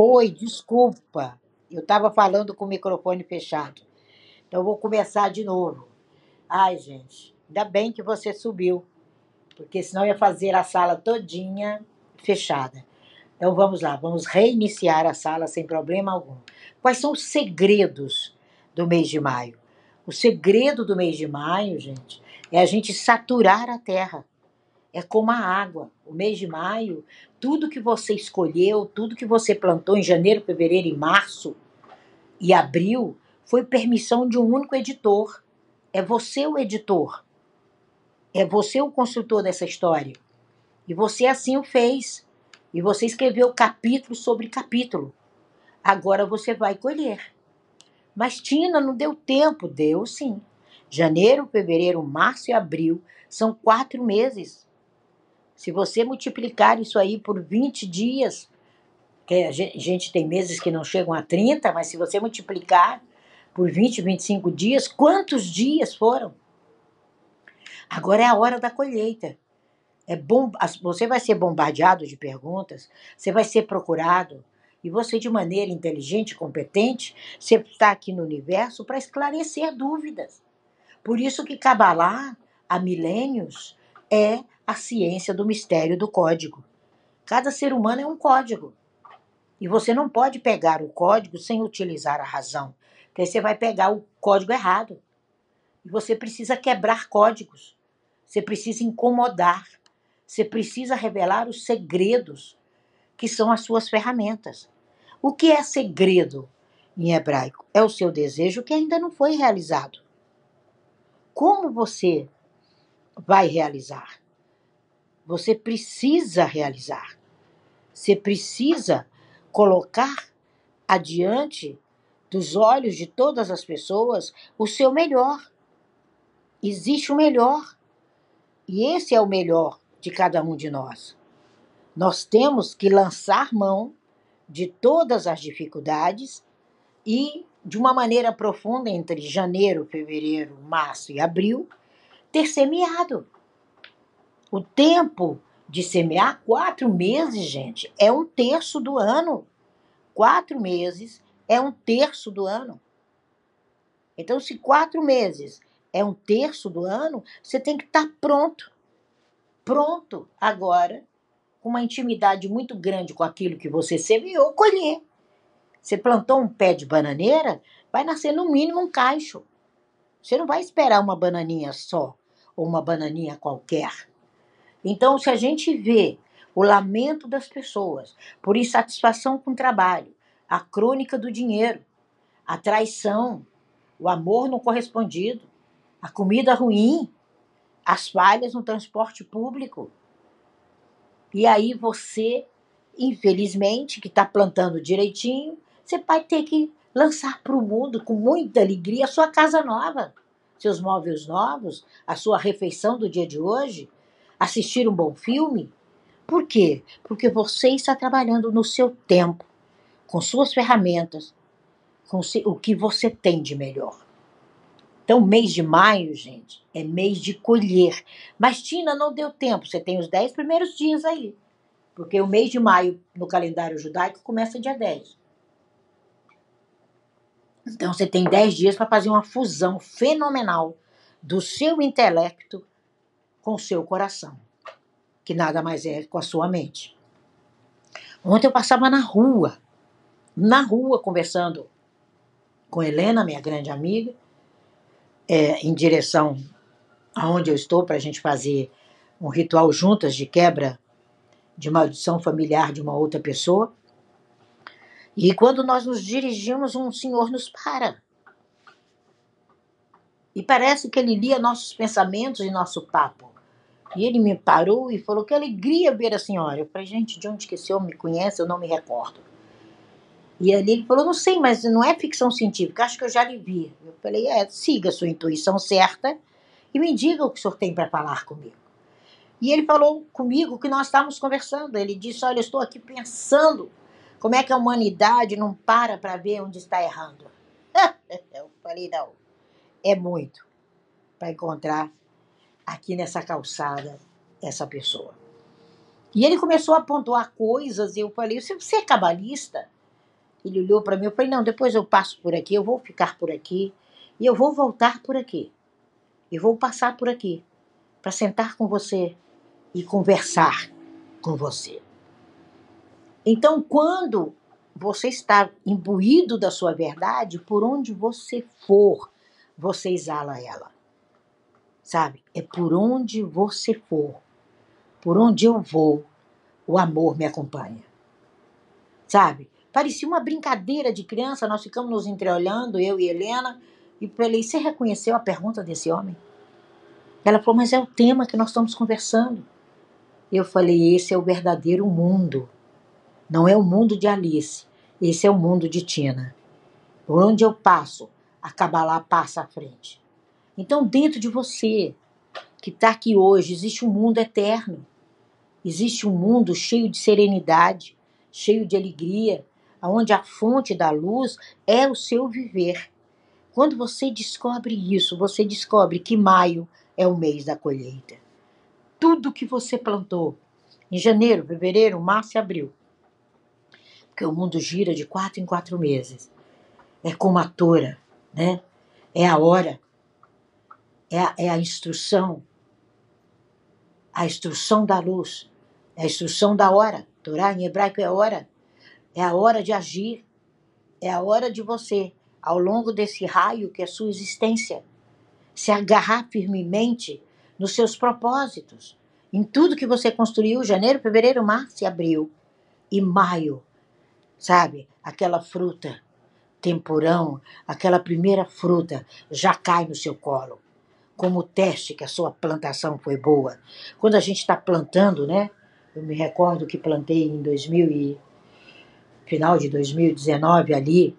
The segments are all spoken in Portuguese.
Oi, desculpa. Eu estava falando com o microfone fechado. Então vou começar de novo. Ai, gente, ainda bem que você subiu, porque senão ia fazer a sala todinha fechada. Então vamos lá, vamos reiniciar a sala sem problema algum. Quais são os segredos do mês de maio? O segredo do mês de maio, gente, é a gente saturar a terra. É como a água. O mês de maio, tudo que você escolheu, tudo que você plantou em janeiro, fevereiro e março e abril, foi permissão de um único editor. É você o editor. É você o construtor dessa história. E você assim o fez. E você escreveu capítulo sobre capítulo. Agora você vai colher. Mas Tina não deu tempo. Deu sim. Janeiro, fevereiro, março e abril são quatro meses. Se você multiplicar isso aí por 20 dias, que a gente tem meses que não chegam a 30, mas se você multiplicar por 20, 25 dias, quantos dias foram? Agora é a hora da colheita. É bom, você vai ser bombardeado de perguntas, você vai ser procurado, e você, de maneira inteligente e competente, você está aqui no universo para esclarecer dúvidas. Por isso que Kabbalah, há milênios, é a ciência do mistério do código. Cada ser humano é um código. E você não pode pegar o código sem utilizar a razão, porque você vai pegar o código errado. E você precisa quebrar códigos. Você precisa incomodar. Você precisa revelar os segredos, que são as suas ferramentas. O que é segredo em hebraico? É o seu desejo que ainda não foi realizado. Como você vai realizar? Você precisa realizar. Você precisa colocar adiante dos olhos de todas as pessoas o seu melhor. Existe o melhor. E esse é o melhor de cada um de nós. Nós temos que lançar mão de todas as dificuldades e, de uma maneira profunda, entre janeiro, fevereiro, março e abril, ter semeado. O tempo de semear, quatro meses, gente, é um terço do ano. Quatro meses é um terço do ano. Então, se quatro meses é um terço do ano, você tem que estar pronto. Pronto agora, com uma intimidade muito grande com aquilo que você semeou, colher. Você plantou um pé de bananeira, vai nascer no mínimo um cacho. Você não vai esperar uma bananinha só, ou uma bananinha qualquer. Então, se a gente vê o lamento das pessoas por insatisfação com o trabalho, a crônica do dinheiro, a traição, o amor não correspondido, a comida ruim, as falhas no transporte público. E aí você, infelizmente, que está plantando direitinho, você vai ter que lançar para o mundo com muita alegria a sua casa nova, seus móveis novos, a sua refeição do dia de hoje, assistir um bom filme? Por quê? Porque você está trabalhando no seu tempo, com suas ferramentas, com o que você tem de melhor. Então, mês de maio, gente, é mês de colher. Mas, Tina, não deu tempo. Você tem os 10 primeiros dias aí. Porque o mês de maio, no calendário judaico, começa dia 10. Então, você tem 10 dias para fazer uma fusão fenomenal do seu intelecto com seu coração, que nada mais é com a sua mente. Ontem eu passava na rua, na rua, conversando com Helena, minha grande amiga, é, em direção aonde eu estou para a gente fazer um ritual juntas de quebra de maldição familiar de uma outra pessoa. E quando nós nos dirigimos, um senhor nos para. E parece que ele lia nossos pensamentos e nosso papo. E ele me parou e falou: Que alegria ver a senhora. Eu falei: Gente, de onde que esse homem me conhece? Eu não me recordo. E ali ele falou: Não sei, mas não é ficção científica, acho que eu já lhe vi. Eu falei: É, siga a sua intuição certa e me diga o que o senhor tem para falar comigo. E ele falou comigo que nós estávamos conversando. Ele disse: Olha, eu estou aqui pensando como é que a humanidade não para para ver onde está errando. eu falei: Não, é muito para encontrar aqui nessa calçada essa pessoa. E ele começou a pontuar coisas e eu falei: Você é cabalista? Ele olhou para mim, eu falei, não, depois eu passo por aqui, eu vou ficar por aqui e eu vou voltar por aqui. E vou passar por aqui para sentar com você e conversar com você. Então, quando você está imbuído da sua verdade, por onde você for, você exala ela. Sabe? É por onde você for, por onde eu vou, o amor me acompanha. Sabe? Parecia uma brincadeira de criança, nós ficamos nos entreolhando, eu e Helena, e falei: Você reconheceu a pergunta desse homem? Ela falou: Mas é o tema que nós estamos conversando. Eu falei: Esse é o verdadeiro mundo. Não é o mundo de Alice, esse é o mundo de Tina. Por onde eu passo, a Kabbalah passa à frente. Então, dentro de você, que está aqui hoje, existe um mundo eterno. Existe um mundo cheio de serenidade, cheio de alegria, onde a fonte da luz é o seu viver. Quando você descobre isso, você descobre que maio é o mês da colheita. Tudo que você plantou em janeiro, fevereiro, março e abril porque o mundo gira de quatro em quatro meses. É como a tora, né? É a hora, é a, é a instrução, a instrução da luz, é a instrução da hora. Torá em hebraico é hora, é a hora de agir, é a hora de você, ao longo desse raio que é sua existência, se agarrar firmemente nos seus propósitos, em tudo que você construiu, janeiro, fevereiro, março e abril. E maio sabe? Aquela fruta, temporão, aquela primeira fruta já cai no seu colo, como teste que a sua plantação foi boa. Quando a gente está plantando, né? Eu me recordo que plantei em 2000 e final de 2019 ali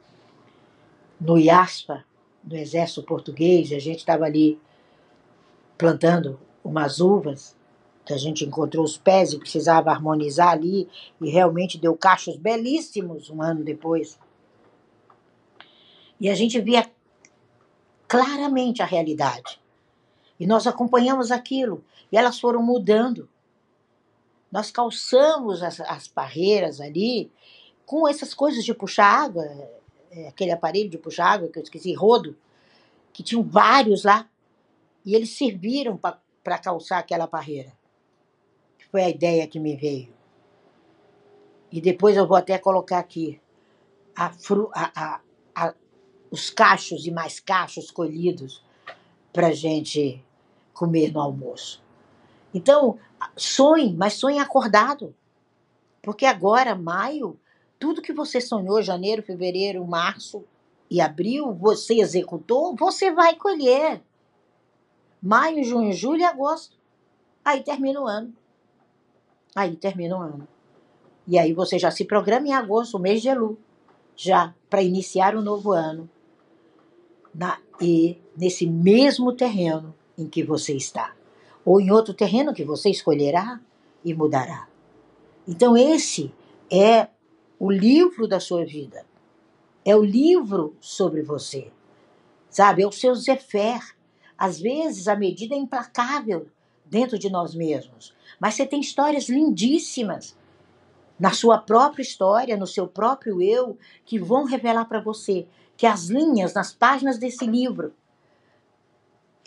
no IASPA, no Exército Português, a gente estava ali plantando umas uvas que a gente encontrou os pés e precisava harmonizar ali, e realmente deu cachos belíssimos um ano depois. E a gente via claramente a realidade. E nós acompanhamos aquilo, e elas foram mudando. Nós calçamos as, as barreiras ali com essas coisas de puxar água, é, aquele aparelho de puxar água que eu esqueci, rodo, que tinham vários lá, e eles serviram para calçar aquela barreira. Foi a ideia que me veio. E depois eu vou até colocar aqui a, a, a, os cachos e mais cachos colhidos para gente comer no almoço. Então, sonhe, mas sonhe acordado. Porque agora, maio, tudo que você sonhou, janeiro, fevereiro, março e abril, você executou, você vai colher. Maio, junho, julho e agosto. Aí termina o ano. Aí termina o ano. E aí você já se programa em agosto, o mês de Elu, já para iniciar o novo ano. Na, e nesse mesmo terreno em que você está. Ou em outro terreno que você escolherá e mudará. Então, esse é o livro da sua vida. É o livro sobre você. Sabe? É o seu Zefer. Às vezes a medida é implacável dentro de nós mesmos. Mas você tem histórias lindíssimas na sua própria história, no seu próprio eu, que vão revelar para você que as linhas nas páginas desse livro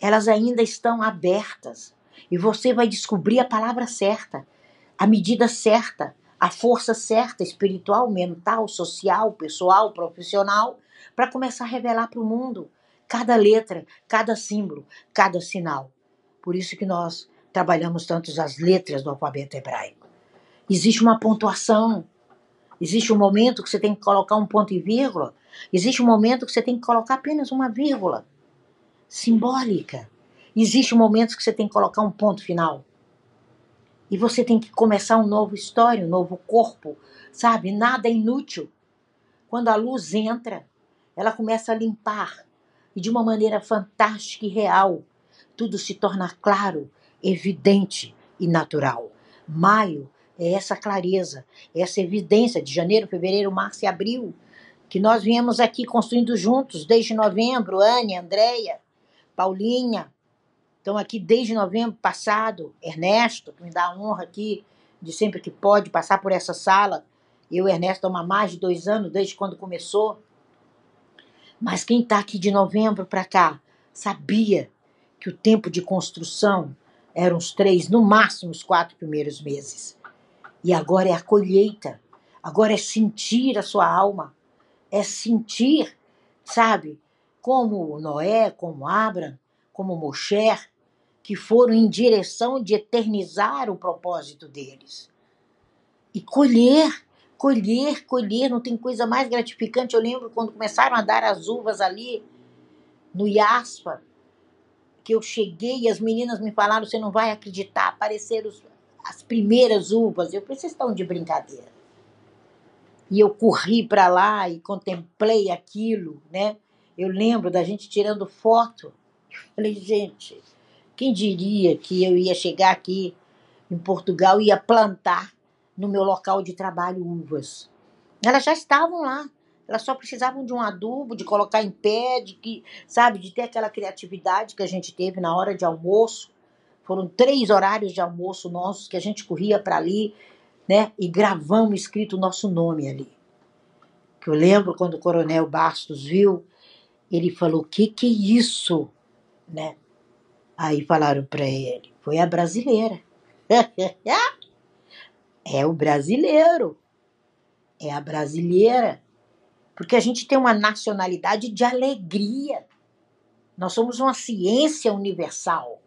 elas ainda estão abertas e você vai descobrir a palavra certa, a medida certa, a força certa, espiritual, mental, social, pessoal, profissional, para começar a revelar para o mundo cada letra, cada símbolo, cada sinal. Por isso que nós trabalhamos tanto as letras do alfabeto hebraico. Existe uma pontuação. Existe um momento que você tem que colocar um ponto e vírgula. Existe um momento que você tem que colocar apenas uma vírgula simbólica. Existe um momento que você tem que colocar um ponto final. E você tem que começar um novo história, um novo corpo, sabe? Nada é inútil. Quando a luz entra, ela começa a limpar. E de uma maneira fantástica e real, tudo se torna claro evidente e natural. Maio é essa clareza, essa evidência de janeiro, fevereiro, março e abril, que nós viemos aqui construindo juntos desde novembro, Anne, Andréia, Paulinha, estão aqui desde novembro passado, Ernesto, que me dá a honra aqui de sempre que pode passar por essa sala Eu e Ernesto há mais de dois anos, desde quando começou. Mas quem está aqui de novembro para cá sabia que o tempo de construção eram os três, no máximo os quatro primeiros meses. E agora é a colheita. Agora é sentir a sua alma. É sentir, sabe? Como Noé, como Abraão, como Moshe, que foram em direção de eternizar o propósito deles. E colher, colher, colher, não tem coisa mais gratificante. Eu lembro quando começaram a dar as uvas ali no Iaspa, que eu cheguei e as meninas me falaram: você não vai acreditar, apareceram as primeiras uvas. Eu falei: vocês estão de brincadeira. E eu corri para lá e contemplei aquilo, né? Eu lembro da gente tirando foto. Falei, gente, quem diria que eu ia chegar aqui em Portugal e ia plantar no meu local de trabalho uvas? Elas já estavam lá. Elas só precisavam de um adubo, de colocar em pé, de que, sabe, de ter aquela criatividade que a gente teve na hora de almoço. Foram três horários de almoço nossos que a gente corria para ali, né? E gravamos escrito o nosso nome ali. Que eu lembro quando o Coronel Bastos viu, ele falou: "O que que é isso?", né? Aí falaram para ele: "Foi a brasileira". é o brasileiro. É a brasileira porque a gente tem uma nacionalidade de alegria. Nós somos uma ciência universal.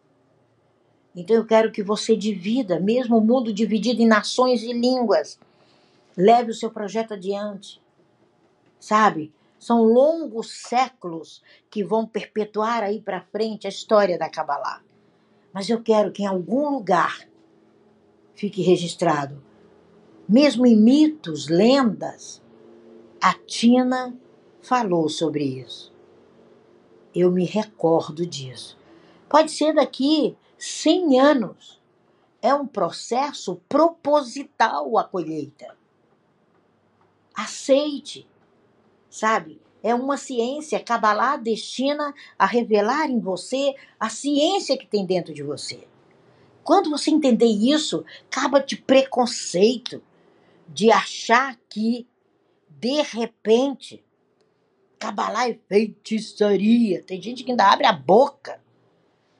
Então eu quero que você divida, mesmo o mundo dividido em nações e línguas, leve o seu projeto adiante. Sabe? São longos séculos que vão perpetuar aí para frente a história da Kabbalah. Mas eu quero que em algum lugar fique registrado, mesmo em mitos, lendas, a Tina falou sobre isso. Eu me recordo disso. Pode ser daqui 100 anos. É um processo proposital a colheita. Aceite, sabe? É uma ciência. Kabbalah destina a revelar em você a ciência que tem dentro de você. Quando você entender isso, acaba de preconceito, de achar que de repente, Cabalá é feitiçaria. Tem gente que ainda abre a boca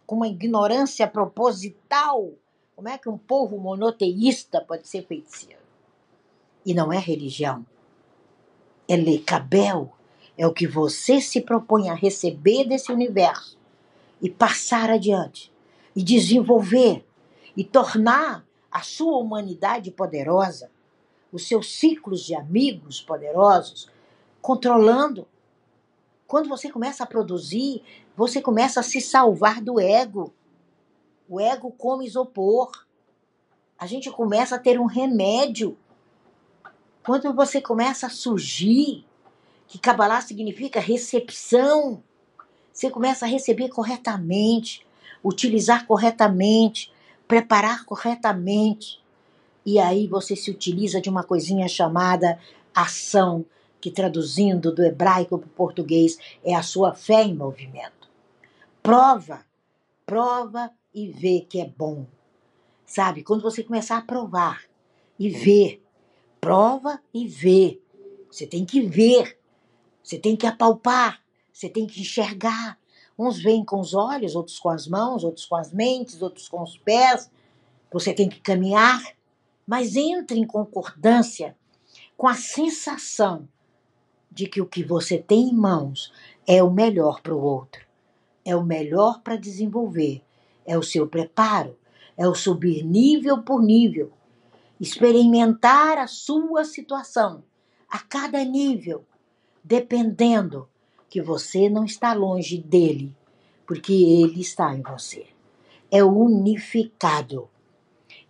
com uma ignorância proposital. Como é que um povo monoteísta pode ser feiticeiro? E não é religião. É lecabel. É o que você se propõe a receber desse universo e passar adiante e desenvolver e tornar a sua humanidade poderosa os seus ciclos de amigos poderosos, controlando. Quando você começa a produzir, você começa a se salvar do ego. O ego come isopor. A gente começa a ter um remédio. Quando você começa a surgir, que Kabbalah significa recepção, você começa a receber corretamente, utilizar corretamente, preparar corretamente. E aí você se utiliza de uma coisinha chamada ação, que traduzindo do hebraico para o português é a sua fé em movimento. Prova, prova e vê que é bom. Sabe, quando você começar a provar e ver, prova e vê. Você tem que ver, você tem que apalpar, você tem que enxergar. Uns veem com os olhos, outros com as mãos, outros com as mentes, outros com os pés. Você tem que caminhar mas entre em concordância com a sensação de que o que você tem em mãos é o melhor para o outro, é o melhor para desenvolver, é o seu preparo, é o subir nível por nível, experimentar a sua situação a cada nível, dependendo que você não está longe dele, porque ele está em você. É unificado.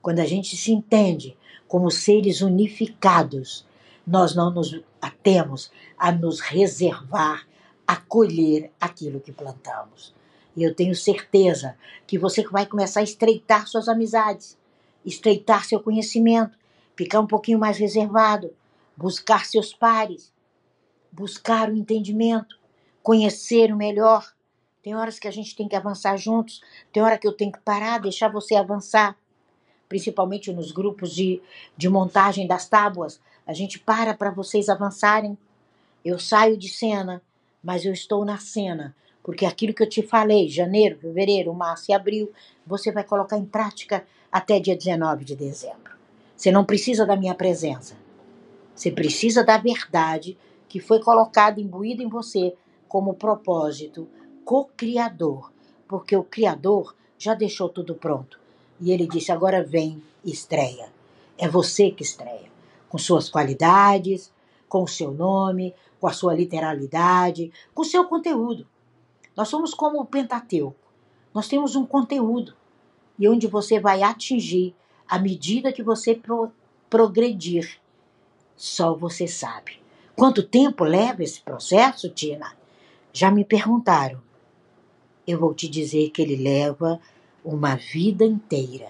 Quando a gente se entende como seres unificados, nós não nos atemos a nos reservar, a colher aquilo que plantamos. E eu tenho certeza que você vai começar a estreitar suas amizades, estreitar seu conhecimento, ficar um pouquinho mais reservado, buscar seus pares, buscar o entendimento, conhecer o melhor. Tem horas que a gente tem que avançar juntos, tem hora que eu tenho que parar, deixar você avançar principalmente nos grupos de, de montagem das tábuas. A gente para para vocês avançarem. Eu saio de cena, mas eu estou na cena, porque aquilo que eu te falei, janeiro, fevereiro, março e abril, você vai colocar em prática até dia 19 de dezembro. Você não precisa da minha presença. Você precisa da verdade que foi colocada, imbuída em você como propósito co-criador, porque o Criador já deixou tudo pronto. E ele disse: agora vem estreia. É você que estreia, com suas qualidades, com o seu nome, com a sua literalidade, com o seu conteúdo. Nós somos como o Pentateuco. Nós temos um conteúdo e onde você vai atingir à medida que você pro progredir. Só você sabe. Quanto tempo leva esse processo, Tina? Já me perguntaram. Eu vou te dizer que ele leva uma vida inteira.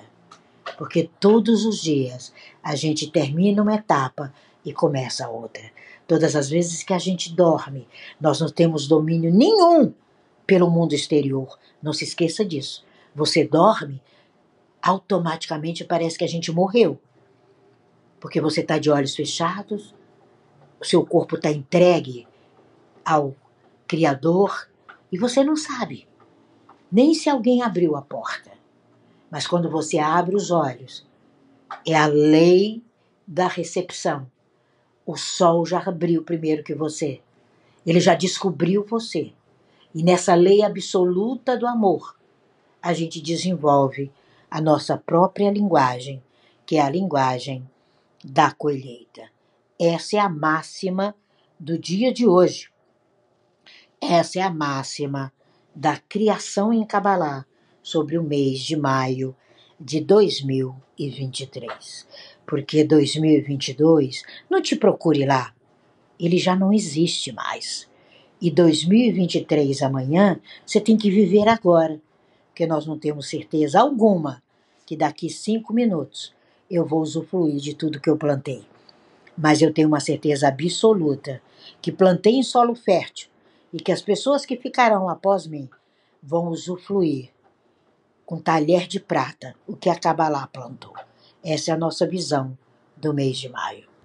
Porque todos os dias a gente termina uma etapa e começa outra. Todas as vezes que a gente dorme, nós não temos domínio nenhum pelo mundo exterior. Não se esqueça disso. Você dorme, automaticamente parece que a gente morreu. Porque você está de olhos fechados, o seu corpo está entregue ao Criador e você não sabe nem se alguém abriu a porta. Mas quando você abre os olhos, é a lei da recepção. O sol já abriu primeiro que você. Ele já descobriu você. E nessa lei absoluta do amor, a gente desenvolve a nossa própria linguagem, que é a linguagem da colheita. Essa é a máxima do dia de hoje. Essa é a máxima da criação em Kabbalah sobre o mês de maio de 2023. Porque 2022, não te procure lá, ele já não existe mais. E 2023 amanhã, você tem que viver agora, porque nós não temos certeza alguma que daqui cinco minutos eu vou usufruir de tudo que eu plantei. Mas eu tenho uma certeza absoluta que plantei em solo fértil e que as pessoas que ficarão após mim vão usufruir com talher de prata o que a Kabbalah plantou. Essa é a nossa visão do mês de maio.